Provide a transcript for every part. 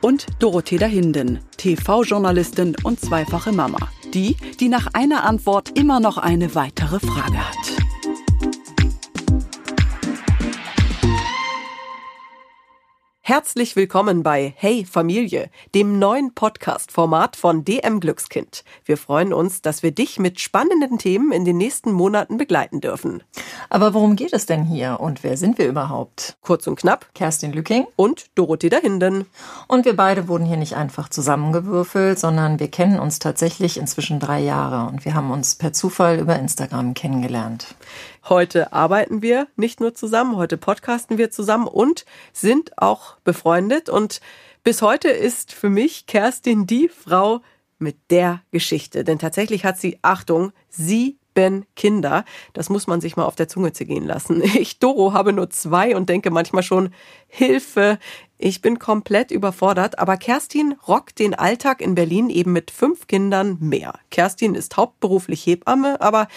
und Dorothea Hinden, TV-Journalistin und zweifache Mama. Die, die nach einer Antwort immer noch eine weitere Frage hat. Herzlich willkommen bei Hey Familie, dem neuen Podcast-Format von DM Glückskind. Wir freuen uns, dass wir dich mit spannenden Themen in den nächsten Monaten begleiten dürfen. Aber worum geht es denn hier und wer sind wir überhaupt? Kurz und knapp. Kerstin Lücking und Dorothee Dahinden. Und wir beide wurden hier nicht einfach zusammengewürfelt, sondern wir kennen uns tatsächlich inzwischen drei Jahre und wir haben uns per Zufall über Instagram kennengelernt. Heute arbeiten wir nicht nur zusammen, heute podcasten wir zusammen und sind auch befreundet. Und bis heute ist für mich Kerstin die Frau mit der Geschichte. Denn tatsächlich hat sie, Achtung, sieben Kinder. Das muss man sich mal auf der Zunge zergehen lassen. Ich, Doro, habe nur zwei und denke manchmal schon, Hilfe, ich bin komplett überfordert, aber Kerstin rockt den Alltag in Berlin eben mit fünf Kindern mehr. Kerstin ist hauptberuflich Hebamme, aber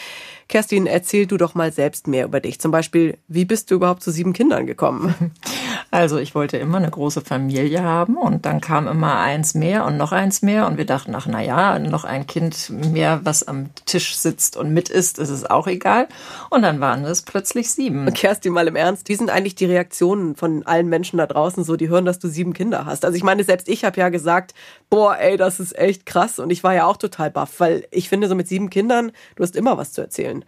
Kerstin, erzähl du doch mal selbst mehr über dich. Zum Beispiel, wie bist du überhaupt zu sieben Kindern gekommen? Also ich wollte immer eine große Familie haben und dann kam immer eins mehr und noch eins mehr und wir dachten, ach na ja, noch ein Kind mehr, was am Tisch sitzt und mit isst, ist es auch egal. Und dann waren es plötzlich sieben. Und Kerstin, mal im Ernst, wie sind eigentlich die Reaktionen von allen Menschen da draußen so, die hören, dass du sieben Kinder hast? Also ich meine, selbst ich habe ja gesagt, boah, ey, das ist echt krass und ich war ja auch total baff, weil ich finde, so mit sieben Kindern, du hast immer was zu erzählen.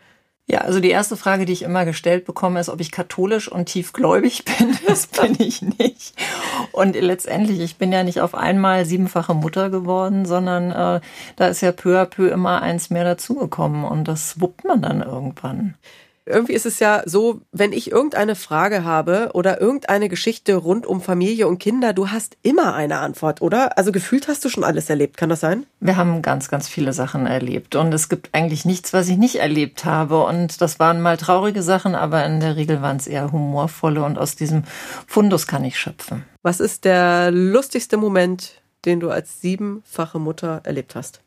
Ja, also die erste Frage, die ich immer gestellt bekomme, ist, ob ich katholisch und tiefgläubig bin. Das bin ich nicht. Und letztendlich, ich bin ja nicht auf einmal siebenfache Mutter geworden, sondern äh, da ist ja peu à peu immer eins mehr dazugekommen und das wuppt man dann irgendwann. Irgendwie ist es ja so, wenn ich irgendeine Frage habe oder irgendeine Geschichte rund um Familie und Kinder, du hast immer eine Antwort, oder? Also gefühlt hast du schon alles erlebt, kann das sein? Wir haben ganz, ganz viele Sachen erlebt und es gibt eigentlich nichts, was ich nicht erlebt habe und das waren mal traurige Sachen, aber in der Regel waren es eher humorvolle und aus diesem Fundus kann ich schöpfen. Was ist der lustigste Moment den du als siebenfache Mutter erlebt hast?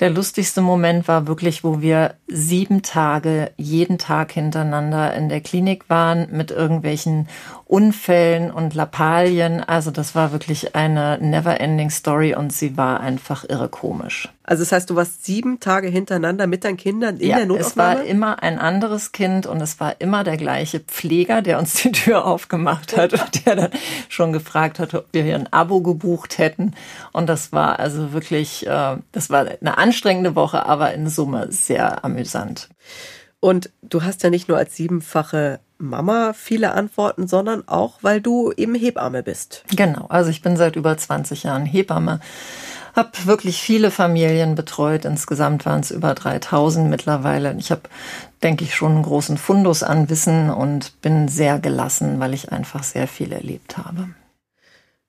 Der lustigste Moment war wirklich, wo wir sieben Tage jeden Tag hintereinander in der Klinik waren mit irgendwelchen Unfällen und Lappalien. Also das war wirklich eine never-ending Story und sie war einfach irre komisch. Also das heißt, du warst sieben Tage hintereinander mit deinen Kindern in ja, der Notaufnahme? es war immer ein anderes Kind und es war immer der gleiche Pfleger, der uns die Tür aufgemacht hat und der dann schon gefragt hat, ob wir hier ein Abo gebucht hätten. Und das war also wirklich, äh, das war eine anstrengende Woche, aber in Summe sehr amüsant. Und du hast ja nicht nur als siebenfache Mama viele Antworten, sondern auch, weil du eben Hebamme bist. Genau, also ich bin seit über 20 Jahren Hebamme, habe wirklich viele Familien betreut. Insgesamt waren es über 3000 mittlerweile. Ich habe, denke ich, schon einen großen Fundus an Wissen und bin sehr gelassen, weil ich einfach sehr viel erlebt habe.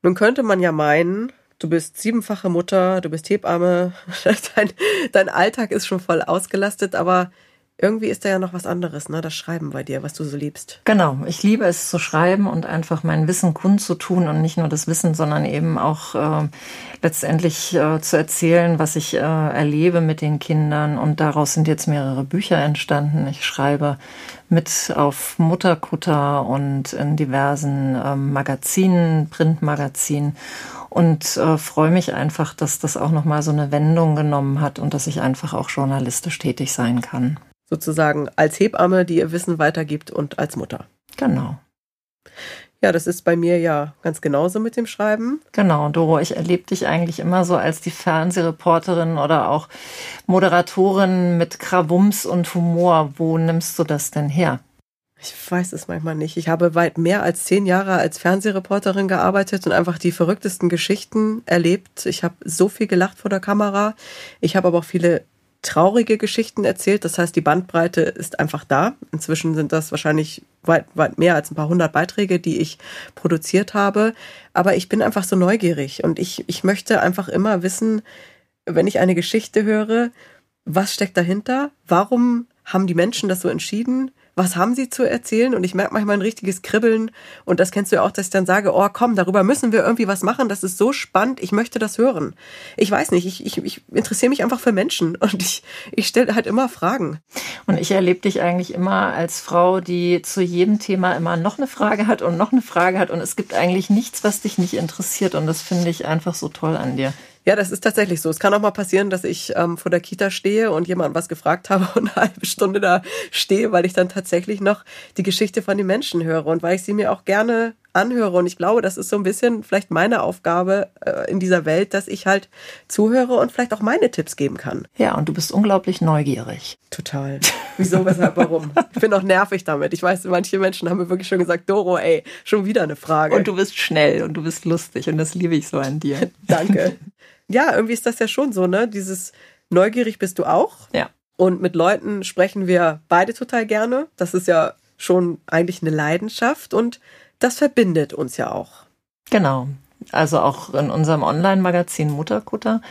Nun könnte man ja meinen, du bist siebenfache Mutter, du bist Hebamme, dein, dein Alltag ist schon voll ausgelastet, aber irgendwie ist da ja noch was anderes, ne? Das Schreiben bei dir, was du so liebst. Genau, ich liebe es zu schreiben und einfach mein Wissen kundzutun und nicht nur das Wissen, sondern eben auch äh, letztendlich äh, zu erzählen, was ich äh, erlebe mit den Kindern. Und daraus sind jetzt mehrere Bücher entstanden. Ich schreibe mit auf Mutterkutter und in diversen ähm, Magazinen, Printmagazinen und äh, freue mich einfach, dass das auch noch mal so eine Wendung genommen hat und dass ich einfach auch journalistisch tätig sein kann sozusagen als Hebamme, die ihr Wissen weitergibt und als Mutter. Genau. Ja, das ist bei mir ja ganz genauso mit dem Schreiben. Genau, Doro, ich erlebe dich eigentlich immer so als die Fernsehreporterin oder auch Moderatorin mit Krawums und Humor. Wo nimmst du das denn her? Ich weiß es manchmal nicht. Ich habe weit mehr als zehn Jahre als Fernsehreporterin gearbeitet und einfach die verrücktesten Geschichten erlebt. Ich habe so viel gelacht vor der Kamera. Ich habe aber auch viele traurige Geschichten erzählt. Das heißt, die Bandbreite ist einfach da. Inzwischen sind das wahrscheinlich weit, weit mehr als ein paar hundert Beiträge, die ich produziert habe. Aber ich bin einfach so neugierig und ich, ich möchte einfach immer wissen, wenn ich eine Geschichte höre, was steckt dahinter? Warum haben die Menschen das so entschieden? Was haben sie zu erzählen? Und ich merke manchmal ein richtiges Kribbeln. Und das kennst du ja auch, dass ich dann sage, oh komm, darüber müssen wir irgendwie was machen. Das ist so spannend. Ich möchte das hören. Ich weiß nicht, ich, ich, ich interessiere mich einfach für Menschen und ich, ich stelle halt immer Fragen. Und ich erlebe dich eigentlich immer als Frau, die zu jedem Thema immer noch eine Frage hat und noch eine Frage hat. Und es gibt eigentlich nichts, was dich nicht interessiert. Und das finde ich einfach so toll an dir. Ja, das ist tatsächlich so. Es kann auch mal passieren, dass ich ähm, vor der Kita stehe und jemand was gefragt habe und eine halbe Stunde da stehe, weil ich dann tatsächlich noch die Geschichte von den Menschen höre und weil ich sie mir auch gerne anhöre. Und ich glaube, das ist so ein bisschen vielleicht meine Aufgabe äh, in dieser Welt, dass ich halt zuhöre und vielleicht auch meine Tipps geben kann. Ja, und du bist unglaublich neugierig. Total. Wieso, weshalb, warum? Ich bin auch nervig damit. Ich weiß, manche Menschen haben mir wirklich schon gesagt, Doro, ey, schon wieder eine Frage. Und du bist schnell und du bist lustig und das liebe ich so an dir. Danke ja, irgendwie ist das ja schon so, ne? Dieses neugierig bist du auch. Ja. Und mit Leuten sprechen wir beide total gerne. Das ist ja schon eigentlich eine Leidenschaft und das verbindet uns ja auch. Genau. Also auch in unserem Online-Magazin Mutterkutter.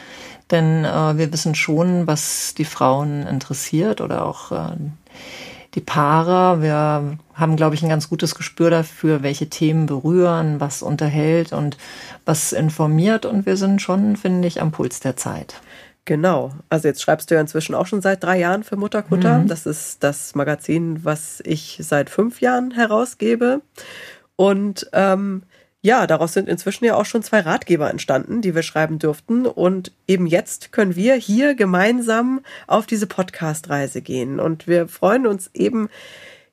Denn äh, wir wissen schon, was die Frauen interessiert oder auch äh, die Paare. Wir haben, glaube ich, ein ganz gutes Gespür dafür, welche Themen berühren, was unterhält und was informiert. Und wir sind schon, finde ich, am Puls der Zeit. Genau. Also jetzt schreibst du ja inzwischen auch schon seit drei Jahren für Mutterkutter. Mhm. Das ist das Magazin, was ich seit fünf Jahren herausgebe. Und ähm, ja, daraus sind inzwischen ja auch schon zwei Ratgeber entstanden, die wir schreiben durften. Und eben jetzt können wir hier gemeinsam auf diese Podcast-Reise gehen. Und wir freuen uns eben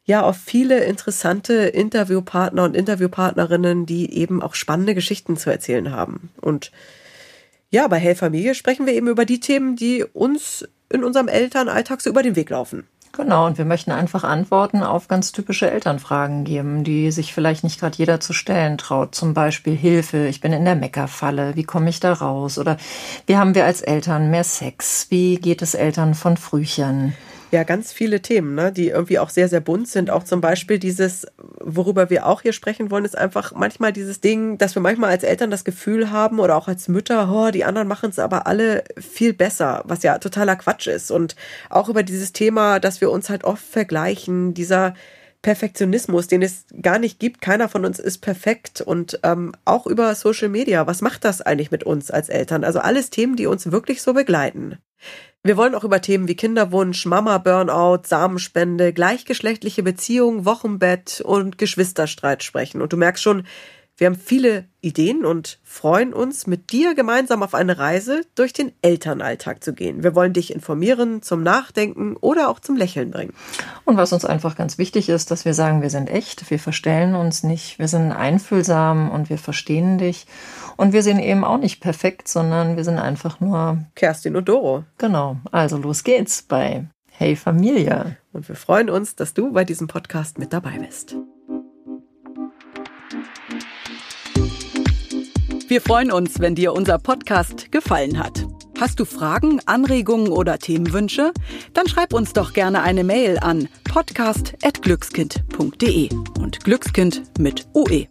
ja auf viele interessante Interviewpartner und Interviewpartnerinnen, die eben auch spannende Geschichten zu erzählen haben. Und ja, bei Hey Familie sprechen wir eben über die Themen, die uns in unserem Elternalltag so über den Weg laufen. Genau, und wir möchten einfach Antworten auf ganz typische Elternfragen geben, die sich vielleicht nicht gerade jeder zu stellen traut. Zum Beispiel Hilfe, ich bin in der Meckerfalle, wie komme ich da raus? Oder wie haben wir als Eltern mehr Sex? Wie geht es Eltern von Frühchen? Ja, ganz viele Themen, ne, die irgendwie auch sehr, sehr bunt sind. Auch zum Beispiel dieses, worüber wir auch hier sprechen wollen, ist einfach manchmal dieses Ding, dass wir manchmal als Eltern das Gefühl haben oder auch als Mütter, oh, die anderen machen es aber alle viel besser, was ja totaler Quatsch ist. Und auch über dieses Thema, dass wir uns halt oft vergleichen, dieser Perfektionismus, den es gar nicht gibt. Keiner von uns ist perfekt. Und ähm, auch über Social Media, was macht das eigentlich mit uns als Eltern? Also alles Themen, die uns wirklich so begleiten. Wir wollen auch über Themen wie Kinderwunsch, Mama-Burnout, Samenspende, gleichgeschlechtliche Beziehungen, Wochenbett und Geschwisterstreit sprechen. Und du merkst schon, wir haben viele Ideen und freuen uns, mit dir gemeinsam auf eine Reise durch den Elternalltag zu gehen. Wir wollen dich informieren, zum Nachdenken oder auch zum Lächeln bringen. Und was uns einfach ganz wichtig ist, dass wir sagen, wir sind echt, wir verstellen uns nicht, wir sind einfühlsam und wir verstehen dich. Und wir sind eben auch nicht perfekt, sondern wir sind einfach nur Kerstin und Doro. Genau. Also los geht's bei Hey Familie. Und wir freuen uns, dass du bei diesem Podcast mit dabei bist. Wir freuen uns, wenn dir unser Podcast gefallen hat. Hast du Fragen, Anregungen oder Themenwünsche? Dann schreib uns doch gerne eine Mail an podcast.glückskind.de und Glückskind mit UE.